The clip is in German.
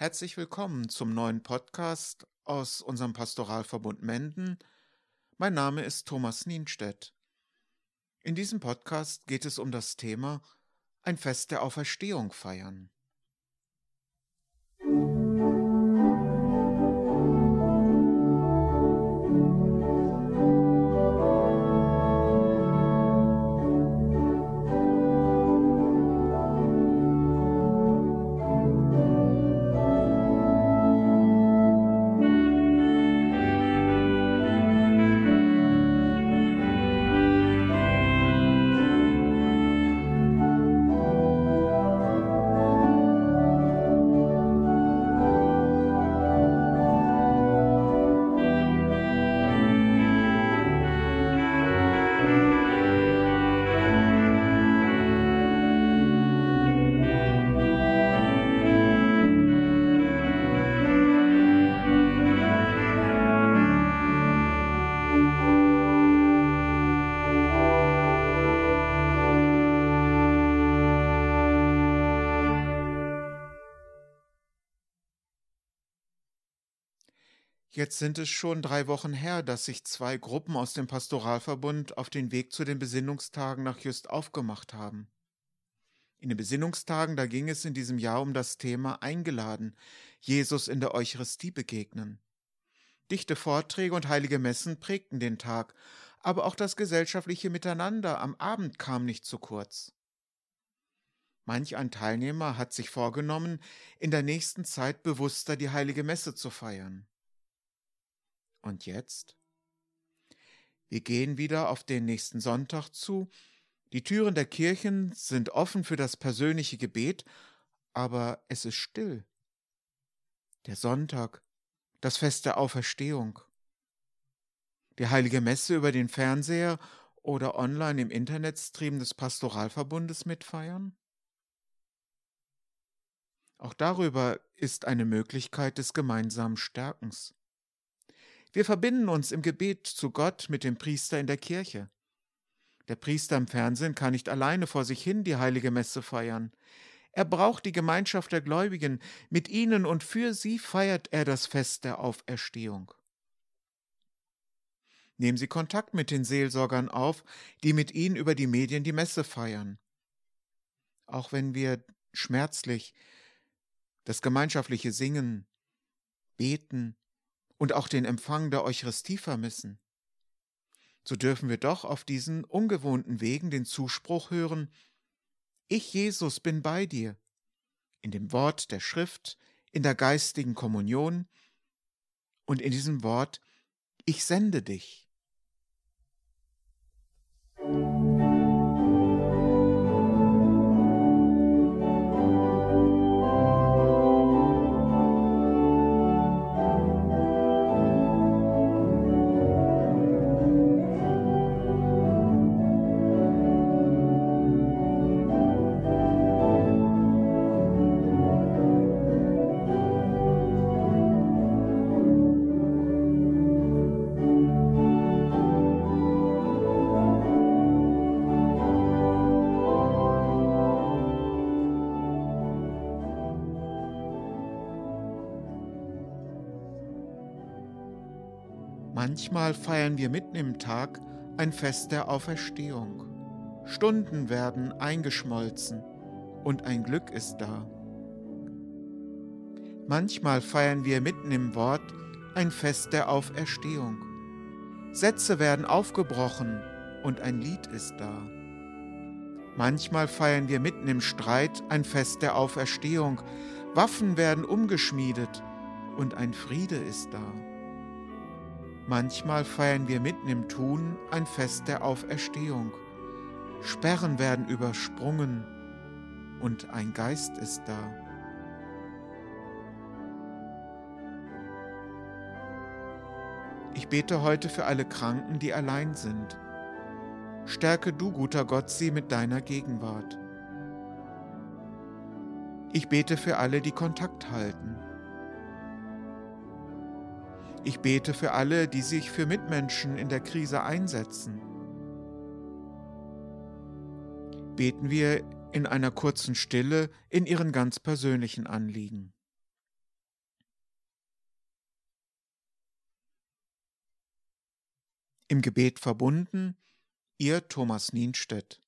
Herzlich willkommen zum neuen Podcast aus unserem Pastoralverbund Menden. Mein Name ist Thomas Nienstedt. In diesem Podcast geht es um das Thema ein Fest der Auferstehung feiern. Jetzt sind es schon drei Wochen her, dass sich zwei Gruppen aus dem Pastoralverbund auf den Weg zu den Besinnungstagen nach Just aufgemacht haben. In den Besinnungstagen, da ging es in diesem Jahr um das Thema Eingeladen, Jesus in der Eucharistie begegnen. Dichte Vorträge und heilige Messen prägten den Tag, aber auch das gesellschaftliche Miteinander am Abend kam nicht zu kurz. Manch ein Teilnehmer hat sich vorgenommen, in der nächsten Zeit bewusster die heilige Messe zu feiern. Und jetzt? Wir gehen wieder auf den nächsten Sonntag zu. Die Türen der Kirchen sind offen für das persönliche Gebet, aber es ist still. Der Sonntag, das Fest der Auferstehung. Die heilige Messe über den Fernseher oder online im Internetstream des Pastoralverbundes mitfeiern? Auch darüber ist eine Möglichkeit des gemeinsamen Stärkens. Wir verbinden uns im Gebet zu Gott mit dem Priester in der Kirche. Der Priester im Fernsehen kann nicht alleine vor sich hin die heilige Messe feiern. Er braucht die Gemeinschaft der Gläubigen. Mit ihnen und für sie feiert er das Fest der Auferstehung. Nehmen Sie Kontakt mit den Seelsorgern auf, die mit Ihnen über die Medien die Messe feiern. Auch wenn wir schmerzlich das gemeinschaftliche Singen, Beten, und auch den Empfang der Eucharistie vermissen, so dürfen wir doch auf diesen ungewohnten Wegen den Zuspruch hören, ich Jesus bin bei dir, in dem Wort der Schrift, in der geistigen Kommunion und in diesem Wort, ich sende dich. Manchmal feiern wir mitten im Tag ein Fest der Auferstehung. Stunden werden eingeschmolzen und ein Glück ist da. Manchmal feiern wir mitten im Wort ein Fest der Auferstehung. Sätze werden aufgebrochen und ein Lied ist da. Manchmal feiern wir mitten im Streit ein Fest der Auferstehung. Waffen werden umgeschmiedet und ein Friede ist da. Manchmal feiern wir mitten im Tun ein Fest der Auferstehung. Sperren werden übersprungen und ein Geist ist da. Ich bete heute für alle Kranken, die allein sind. Stärke du, guter Gott, sie mit deiner Gegenwart. Ich bete für alle, die Kontakt halten. Ich bete für alle, die sich für Mitmenschen in der Krise einsetzen. Beten wir in einer kurzen Stille in ihren ganz persönlichen Anliegen. Im Gebet verbunden, ihr Thomas Nienstedt.